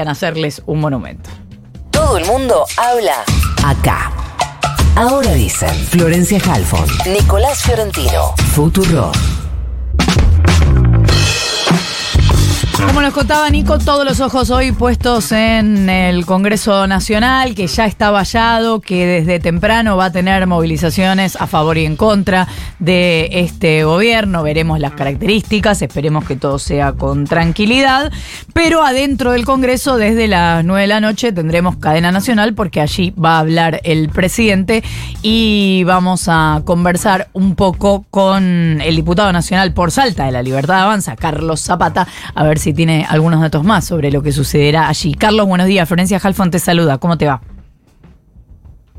hacerles un monumento. Todo el mundo habla acá. Ahora dicen Florencia Halfon, Nicolás Fiorentino, Futuro. Como nos contaba Nico, todos los ojos hoy puestos en el Congreso Nacional, que ya está vallado, que desde temprano va a tener movilizaciones a favor y en contra de este gobierno. Veremos las características, esperemos que todo sea con tranquilidad. Pero adentro del Congreso, desde las 9 de la noche, tendremos cadena nacional, porque allí va a hablar el presidente y vamos a conversar un poco con el diputado nacional por Salta de la Libertad Avanza, Carlos Zapata, a ver si tiene algunos datos más sobre lo que sucederá allí. Carlos, buenos días. Florencia Halfon te saluda. ¿Cómo te va?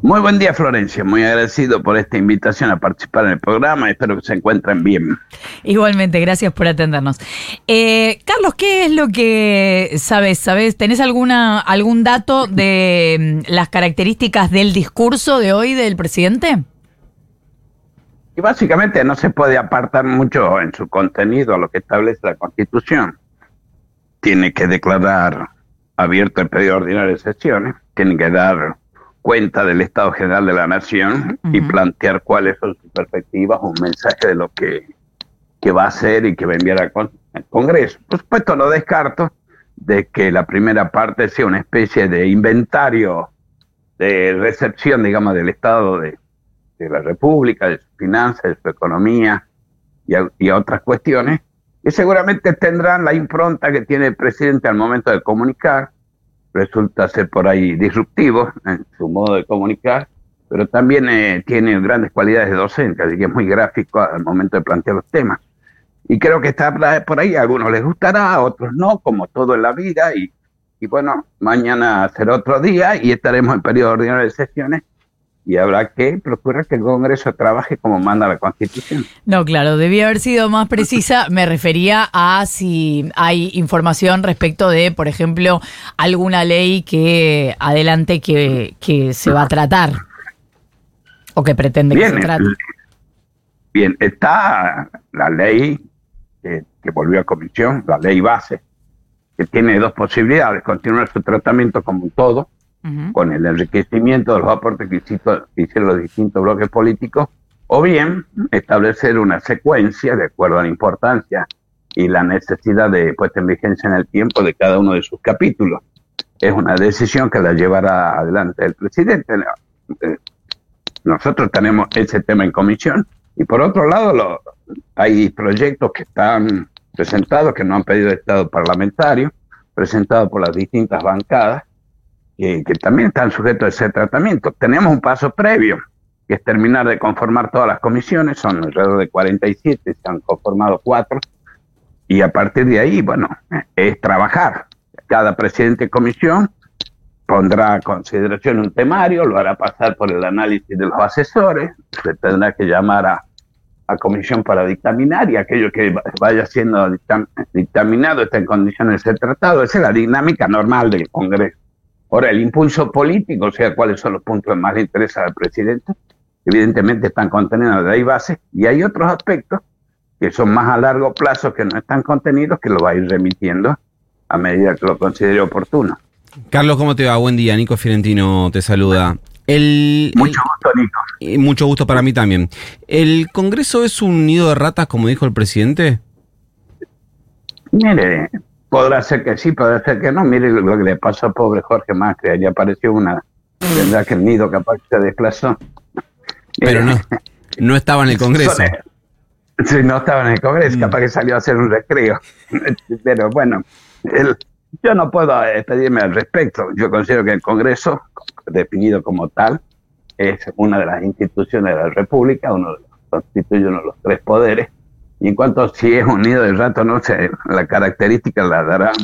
Muy buen día, Florencia. Muy agradecido por esta invitación a participar en el programa. Espero que se encuentren bien. Igualmente, gracias por atendernos. Eh, Carlos, ¿qué es lo que sabes? ¿Sabes? ¿Tenés alguna, algún dato de mm, las características del discurso de hoy del presidente? Y básicamente no se puede apartar mucho en su contenido a lo que establece la Constitución tiene que declarar abierto el periodo ordinario de sesiones, tiene que dar cuenta del Estado General de la Nación y plantear cuáles son sus perspectivas, un mensaje de lo que, va a hacer y que va a enviar al, Congreso. Por supuesto, no descarto de que la primera parte sea una especie de inventario de recepción, digamos, del Estado de, la República, de sus finanzas, de su economía y, y otras cuestiones, que seguramente tendrán la impronta que tiene el presidente al momento de comunicar. Resulta ser por ahí disruptivo en su modo de comunicar, pero también eh, tiene grandes cualidades de docente, así que es muy gráfico al momento de plantear los temas. Y creo que está por ahí, a algunos les gustará, a otros no, como todo en la vida, y, y bueno, mañana será otro día y estaremos en periodo ordinario de sesiones y habrá que procurar que el Congreso trabaje como manda la Constitución. No, claro, debía haber sido más precisa. Me refería a si hay información respecto de, por ejemplo, alguna ley que adelante que, se va a tratar o que pretende que se trate. Bien, está la ley que, que volvió a comisión, la ley base, que tiene dos posibilidades, continuar su tratamiento como un todo, con el enriquecimiento de los aportes que, hicieron los distintos bloques políticos, o bien establecer una secuencia de acuerdo a la importancia y la necesidad de puesta en vigencia en el tiempo de cada uno de sus capítulos. Es una decisión que la llevará adelante el presidente. Eh, nosotros tenemos ese tema en comisión y por otro lado hay proyectos que están presentados, que no han pedido estado parlamentario, presentados por las distintas bancadas, que, también están sujetos a ese tratamiento. Tenemos un paso previo, que es terminar de conformar todas las comisiones, son alrededor de 47, se han conformado cuatro, y a partir de ahí, bueno, es trabajar. Cada presidente de comisión pondrá a consideración un temario, lo hará pasar por el análisis de los asesores, se tendrá que llamar a, a comisión para dictaminar y aquello que vaya siendo dictaminado está en condiciones de ser tratado. Esa es la dinámica normal del Congreso. Ahora, el impulso político, o sea, cuáles son los puntos que más le interesan al presidente, evidentemente están contenidos de ahí base, y hay otros aspectos que son más a largo plazo que no están contenidos, que lo va a ir remitiendo a medida que lo considere oportuno. Carlos, ¿cómo te va? Buen día, Nico Fiorentino te saluda. El, mucho gusto, Nico. mucho gusto para mí también. ¿El Congreso es un nido de ratas, como dijo el presidente? Mire, Podrá ser que sí, podrá ser que no. Mire lo que le pasó a pobre Jorge Macri. Allí apareció una. Tendrá que el nido capaz se desplazó. Pero no, no estaba en el Congreso. Sí, no estaba en el Congreso, mm. capaz que salió a hacer un recreo. Pero bueno, yo no puedo despedirme al respecto. Yo considero que el Congreso, definido como tal, es una de las instituciones de la República, uno de los, constituye uno de los tres poderes, y en cuanto a si es un nido rato, no sé, la característica la darán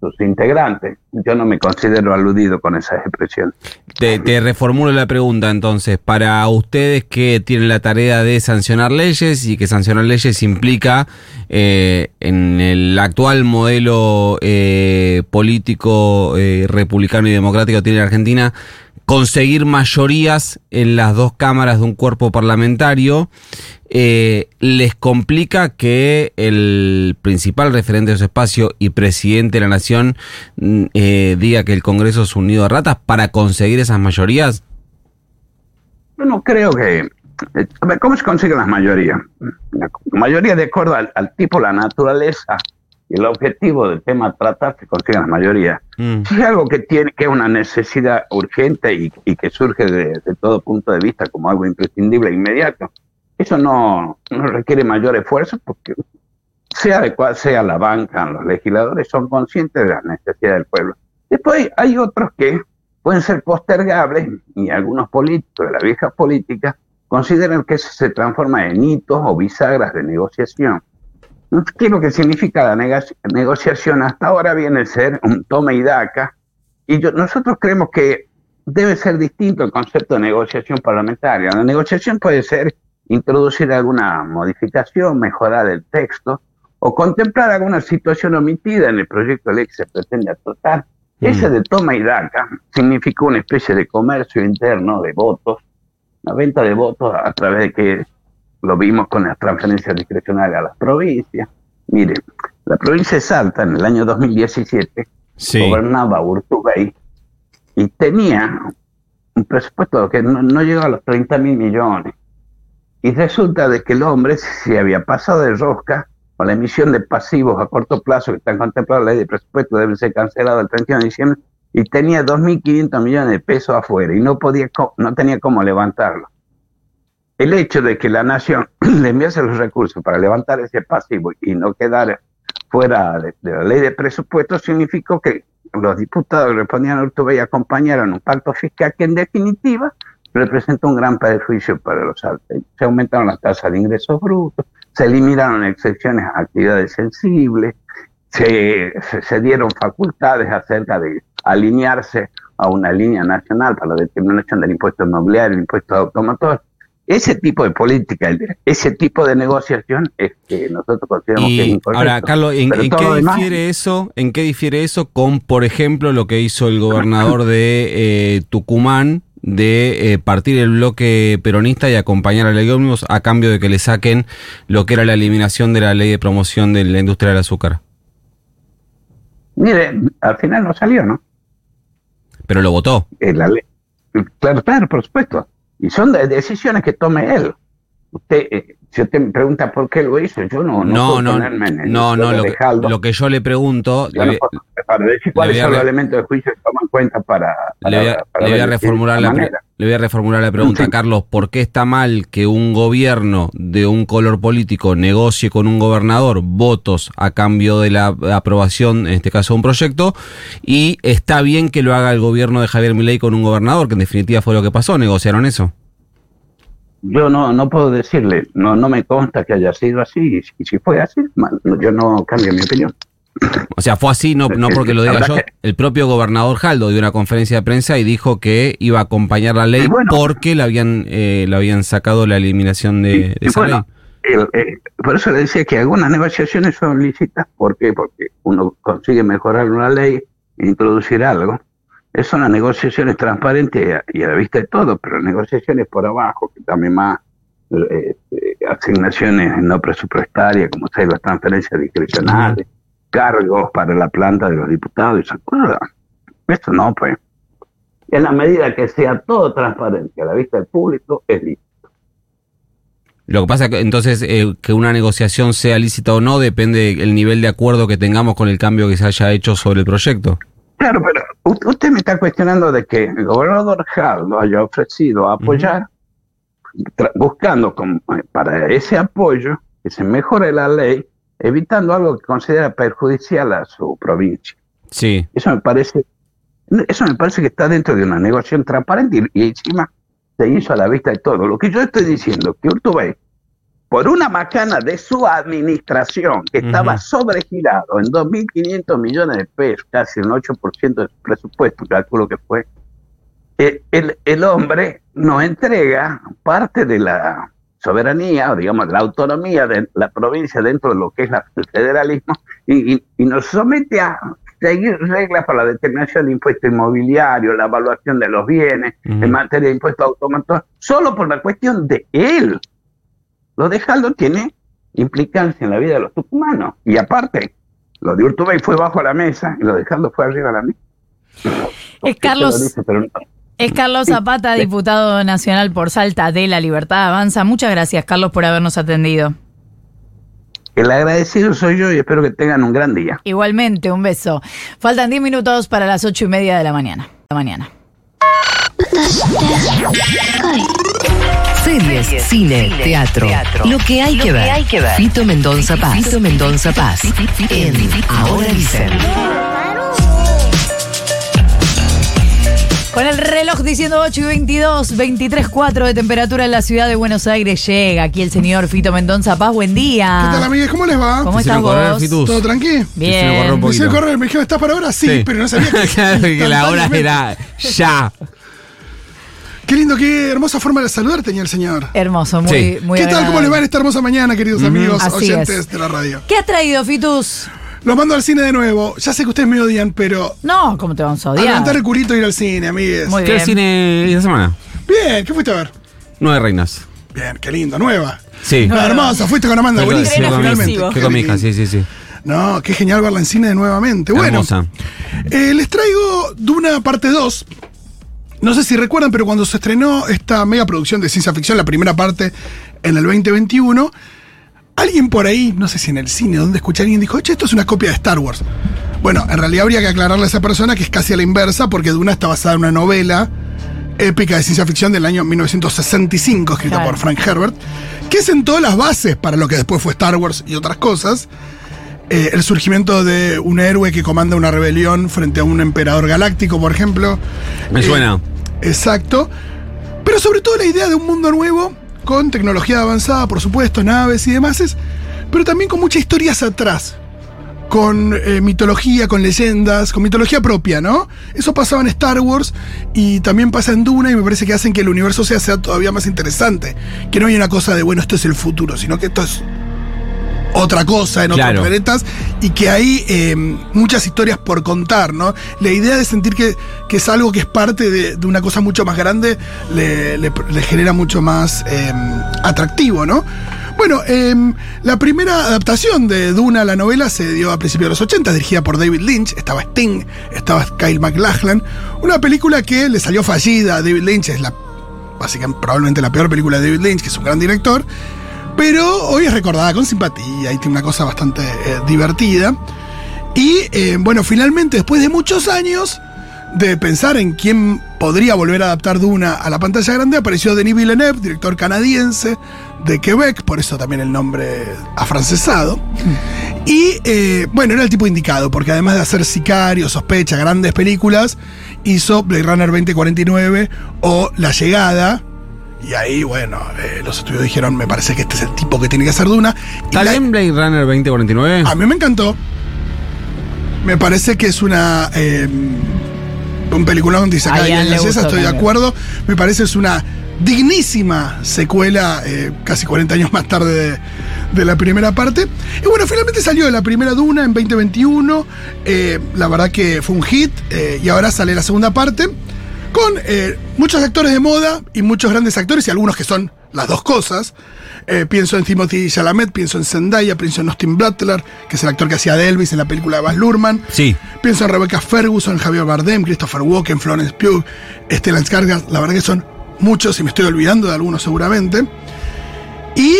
sus integrantes. Yo no me considero aludido con esa expresión. Te, reformulo la pregunta entonces. Para ustedes que tienen la tarea de sancionar leyes y que sancionar leyes implica eh, en el actual modelo eh, político eh, republicano y democrático que tiene Argentina, conseguir mayorías en las dos cámaras de un cuerpo parlamentario. les complica que el principal referente de su espacio y presidente de la nación mm, eh, diga que el Congreso es un nido de ratas para conseguir esas mayorías? Yo no creo que... Eh, a ver, ¿cómo se consiguen las mayorías? La mayoría de acuerdo al, tipo, la naturaleza y el objetivo del tema tratar se consiguen las mayorías. Mm. Si es algo que tiene que es una necesidad urgente y, que surge de, todo punto de vista como algo imprescindible e inmediato, eso no, no requiere mayor esfuerzo porque sea de cual sea la banca, los legisladores son conscientes de las necesidades del pueblo. Después hay otros que pueden ser postergables y algunos políticos de la vieja política consideran que eso se transforma en hitos o bisagras de negociación. ¿Qué es lo que significa la negociación? Hasta ahora viene a ser un toma y daca y nosotros creemos que debe ser distinto el concepto de negociación parlamentaria. La negociación puede ser introducir alguna modificación, mejorar el texto o contemplar alguna situación omitida en el proyecto de ley que se pretende tratar. Mm. Ese de toma y daca significó una especie de comercio interno de votos, la venta de votos a través de que lo vimos con las transferencias discrecionales a las provincias. Mire, la provincia de Salta en el año 2017 gobernaba Urtubey y tenía un presupuesto que no, no llegaba a los 30 mil millones. Y resulta de que el hombre se había pasado de rosca con la emisión de pasivos a corto plazo que están contemplados en la ley de presupuesto, deben ser cancelados el 31 de diciembre, y tenía 2.500 millones de pesos afuera y no, podía, no tenía cómo levantarlo. El hecho de que la nación le enviase los recursos para levantar ese pasivo y no quedar fuera de, la ley de presupuesto significó que los diputados respondían a Urtubey acompañaron un pacto fiscal que en definitiva representa un gran perjuicio para los altos. Se aumentaron las tasas de ingresos brutos, se eliminaron excepciones a actividades sensibles, se, se, dieron facultades acerca de alinearse a una línea nacional para la determinación del impuesto inmobiliario, el impuesto automotor. Ese tipo de política, ese tipo de negociación es que nosotros consideramos que es incorrecto. Ahora, Carlos, ¿en, qué difiere eso? ¿En qué difiere eso con, por ejemplo, lo que hizo el gobernador de eh, Tucumán de eh, partir el bloque peronista y acompañar a la ley ómnibus a cambio de que le saquen lo que era la eliminación de la ley de promoción de la industria del azúcar? Mire, al final no salió, ¿no? Pero lo votó. Eh, la ley. Claro, claro, por supuesto. Y son decisiones que tome él. Usted, eh, si usted me pregunta por qué lo hizo, yo no no no no, no, no lo, que, lo, que yo le pregunto para decir cuáles son los elementos de juicio que toman cuenta para, le voy a, reformular la le voy a reformular la pregunta Carlos. ¿por qué está mal que un gobierno de un color político negocie con un gobernador votos a cambio de la aprobación en este caso de un proyecto y está bien que lo haga el gobierno de Javier Milei con un gobernador que en definitiva fue lo que pasó negociaron eso yo no, no puedo decirle, no, no me consta que haya sido así, y si fue así, yo no cambio mi opinión. O sea, fue así, no, no porque lo diga yo. El propio gobernador Jaldo dio una conferencia de prensa y dijo que iba a acompañar la ley porque le habían, eh, habían sacado la eliminación de, esa ley. Eh, por eso le decía que algunas negociaciones son lícitas. ¿Por qué? Porque uno consigue mejorar una ley e introducir algo son las negociaciones transparentes y a la vista de todo, pero negociaciones por abajo, que también más eh, eh, asignaciones no presupuestarias, como ustedes las transferencias discrecionales, cargos para la planta de los diputados y esas cosas. Esto no, pues. En la medida que sea todo transparente a la vista del público, es lícito. Lo que pasa que entonces eh, que una negociación sea lícita o no depende del nivel de acuerdo que tengamos con el cambio que se haya hecho sobre el proyecto. Claro, pero usted me está cuestionando de que el gobernador Jaldo haya ofrecido apoyar, buscando eh, para ese apoyo que se mejore la ley, evitando algo que considera perjudicial a su provincia. Sí. Eso me parece, eso me parece que está dentro de una negociación transparente y, encima se hizo a la vista de todo. Lo que yo estoy diciendo, que Urtubey por una macana de su administración que estaba sobregirado en 2.500 millones de pesos, casi el 8% del presupuesto, calculo que fue, eh, el, el, hombre nos entrega parte de la soberanía, o digamos, la autonomía de la provincia dentro de lo que es el federalismo y, nos somete a seguir reglas para la determinación del impuesto inmobiliario, la evaluación de los bienes en materia de impuestos automáticos, solo por la cuestión de él lo de Jaldo tiene implicancia en la vida de los tucumanos. Y aparte, lo de Urtubey fue bajo la mesa y lo de Jaldo fue arriba de la mesa. Es Carlos, es Carlos Zapata, diputado nacional por Salta de la Libertad Avanza. Muchas gracias, Carlos, por habernos atendido. El agradecido soy yo y espero que tengan un gran día. Igualmente, un beso. Faltan 10 minutos para las 8 y media de la mañana. La mañana. Series, cine, teatro, Lo que hay, que, ver. Fito Mendonza Paz. Fito Mendonza Paz. En Ahora dicen. Con el reloj diciendo 8 y 22, 23.4 de temperatura en la ciudad de Buenos Aires, llega aquí el señor Fito Mendonza Paz. Buen día. ¿Qué tal, amigas? ¿Cómo les va? ¿Cómo estás vos? Fitus. ¿Todo tranqui? Bien. Se me poquito. correr, me dijeron, ¿estás para ahora? Sí, Sí. pero no sabía que, Claro, que la hora era ya. Qué lindo, qué hermosa forma de saludar tenía el señor. Hermoso, muy, Sí. muy ¿Qué tal? ¿Cómo les va en esta hermosa mañana, queridos amigos Así oyentes es. de la radio? ¿Qué has traído, Fitus? Los mando al cine de nuevo. Ya sé que ustedes me odian, pero No, ¿cómo te vamos a a odiar? levantar el culito e ir al cine, amigues. Muy ¿Qué bien. cine esta semana? Bien, ¿qué fuiste a ver? Nueve reinas. Bien, qué lindo, nueva. Sí. Hermosa, fuiste con Amanda, buenísimo, fui con mi- finalmente. Qué con mi hija, sí, sí, sí. No, qué genial verla en cine nuevamente. Bueno, Hermosa. eh, les traigo Duna parte 2. No sé si recuerdan, pero cuando se estrenó esta mega producción de ciencia ficción, la primera parte en el 2021, alguien por ahí, no sé si en el cine, donde escuché a alguien, dijo, che, esto es una copia de Star Wars. Bueno, en realidad habría que aclararle a esa persona que es casi a la inversa, porque Duna está basada en una novela épica de ciencia ficción del año 1965, escrita Claro. por Frank Herbert, que sentó las bases para lo que después fue Star Wars y otras cosas. Eh, el surgimiento de un héroe que comanda una rebelión frente a un emperador galáctico, por ejemplo. Me Eh, suena. Exacto. Pero sobre todo la idea de un mundo nuevo, con tecnología avanzada, por supuesto, naves y demás, es- pero también con muchas historias atrás. Con eh, mitología, con leyendas, con mitología propia, ¿no? Eso pasaba en Star Wars y también pasa en Duna y me parece que hacen que el universo sea, sea todavía más interesante. Que no hay una cosa de, bueno, esto es el futuro, sino que esto es otra cosa en otros Claro. planetas y que hay eh, muchas historias por contar, ¿no? La idea de sentir que, que es algo que es parte de, de una cosa mucho más grande le, le- le genera mucho más eh, atractivo, ¿no? Bueno, eh, la primera adaptación de Duna, la novela, se dio a principios de los 80, dirigida por David Lynch. Estaba Sting, estaba Kyle MacLachlan. Una película que le salió fallida a David Lynch, es la básicamente probablemente la peor película de David Lynch, que es un gran director. Pero hoy es recordada con simpatía y tiene una cosa bastante eh, divertida. Y eh, bueno, finalmente, después de muchos años de pensar en quién podría volver a adaptar Duna a la pantalla grande, apareció Denis Villeneuve, director canadiense de Quebec, por eso también el nombre afrancesado. Y eh, bueno, era el tipo indicado, porque además de hacer Sicario, Sospecha, grandes películas, hizo Blade Runner 2049 o La Llegada. Y ahí, bueno, eh, los estudios dijeron, me parece que este es el tipo que tiene que hacer Duna. Y ¿Está la- bien Blade Runner 2049? a mí me encantó. Me parece que es una. Eh, un peliculón donde dice acá Ian estoy de acuerdo. Me parece es una dignísima secuela, eh, casi 40 años más tarde de, de la primera parte. Y bueno, finalmente salió la primera Duna en 2021. eh, la verdad que fue un hit. eh, y ahora sale la segunda parte. Con eh, muchos actores de moda y muchos grandes actores y algunos que son las dos cosas. Eh, pienso en Timothy Chalamet, pienso en Zendaya, pienso en Austin Butler, que es el actor que hacía de Elvis en la película de Baz Luhrmann. Sí. Pienso en Rebecca Ferguson, Javier Bardem, Christopher Walken, Florence Pugh, Stellan Skarsgård. La verdad que son muchos y me estoy olvidando de algunos seguramente. Y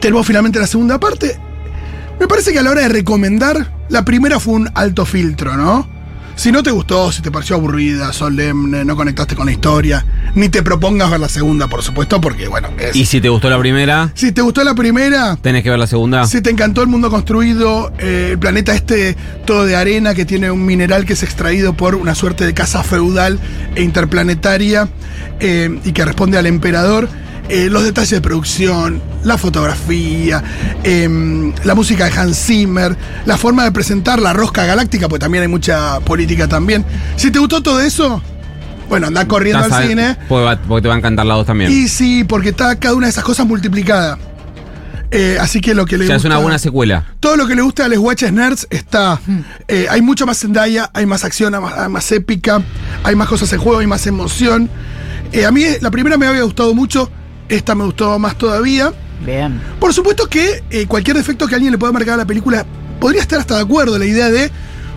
tenemos finalmente la segunda parte. Me parece que a la hora de recomendar, la primera fue un alto filtro, ¿no? Si no te gustó, si te pareció aburrida, solemne, no conectaste con la historia, ni te propongas ver la segunda, por supuesto, porque bueno, es- Y si te gustó la primera, si te gustó la primera, tenés que ver la segunda. si te encantó el mundo construido, eh, el planeta este todo de arena que tiene un mineral que es extraído por una suerte de casa feudal e interplanetaria eh, y que responde al emperador. Eh, los detalles de producción, la fotografía, em, la música de Hans Zimmer, la forma de presentar la rosca galáctica, porque también hay mucha política también. Si te gustó todo eso, bueno, anda corriendo al cine. Porque, te va a encantar la dos también. Y sí, porque está cada una de esas cosas multiplicada. Eh, así que lo que le o sea, es gusta. una buena secuela. Todo lo que le gusta a los Watches Nerds está. eh, hay mucho más Zendaya, hay más acción, hay más, hay más épica, hay más cosas en juego, hay más emoción. Eh, a mí la primera me había gustado mucho. Esta me gustó más todavía. Bien. Por supuesto que eh, cualquier defecto que alguien le pueda marcar a la película podría estar hasta de acuerdo. La idea de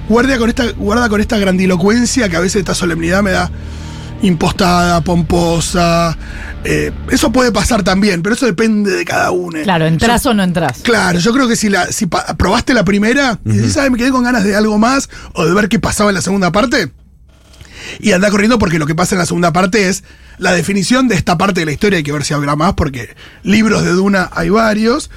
guardia con esta, guarda con esta grandilocuencia que a veces esta solemnidad me da impostada, pomposa. eh, eso puede pasar también, pero eso depende de cada uno. Claro, ¿entras o no entras? Claro, yo creo que si, la, si probaste la primera y dices, "Ay, me quedé con ganas de algo más o de ver qué pasaba en la segunda parte, y anda corriendo porque lo que pasa en la segunda parte es la definición de esta parte de la historia. Hay que ver si habrá más porque libros de Duna hay varios.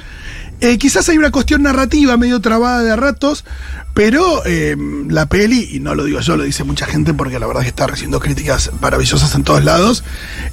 Eh, quizás hay una cuestión narrativa medio trabada de ratos, pero eh, la peli, y no lo digo yo, lo dice mucha gente porque la verdad es que está recibiendo críticas maravillosas en todos lados,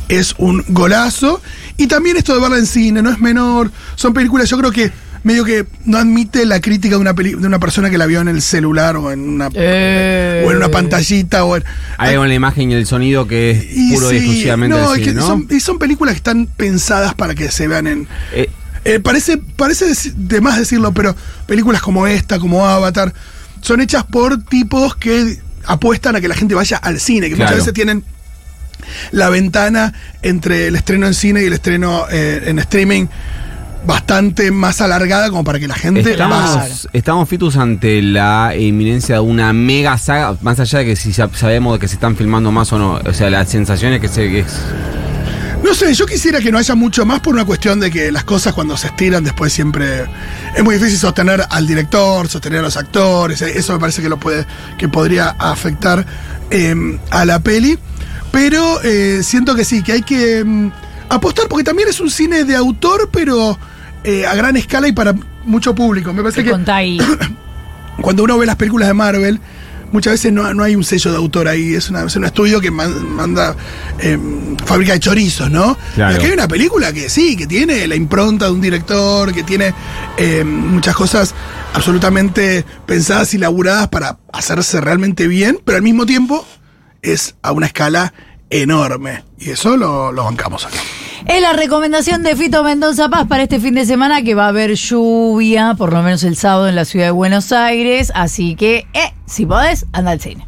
es un golazo. Y también esto de verla en cine, no es menor, son películas, yo creo que medio que no admite la crítica de una, peli- de una persona que la vio en el celular o en una, Eh. o en una pantallita o en... Hay en la imagen y el sonido que es Y puro y sí, exclusivamente no, del es cine, que ¿no? son, y son películas que están pensadas para que se vean en... Eh, eh, parece parece de más decirlo, pero películas como esta, como Avatar, son hechas por tipos que apuestan a que la gente vaya al cine, que Claro. muchas veces tienen la ventana entre el estreno en cine y el estreno eh, en streaming bastante más alargada como para que la gente. Estamos, estamos fitus ante la inminencia de una mega saga, más allá de que si sabemos de que se están filmando más o no. O sea, la sensación es que se. que es- No sé, yo quisiera que no haya mucho más por una cuestión de que las cosas cuando se estiran después siempre es muy difícil sostener al director, sostener a los actores, eh, eso me parece que lo puede, que podría afectar eh, a la peli, pero eh, siento que sí, que hay que mm, apostar porque también es un cine de autor, pero eh, a gran escala y para mucho público. Me parece ¿Qué que cuando uno ve las películas de Marvel, muchas veces no, no hay un sello de autor ahí, es, una- es un estudio que man- manda eh, fábrica de chorizos, ¿no? Claro. Aquí hay una película que sí, que tiene la impronta de un director, que tiene eh, muchas cosas absolutamente pensadas y laburadas para hacerse realmente bien, pero al mismo tiempo es a una escala enorme. Y eso lo, lo bancamos acá. Es la recomendación de Fito Mendoza Paz para este fin de semana que va a haber lluvia, por lo menos el sábado en la ciudad de Buenos Aires. Así que, eh, si podés, anda al cine.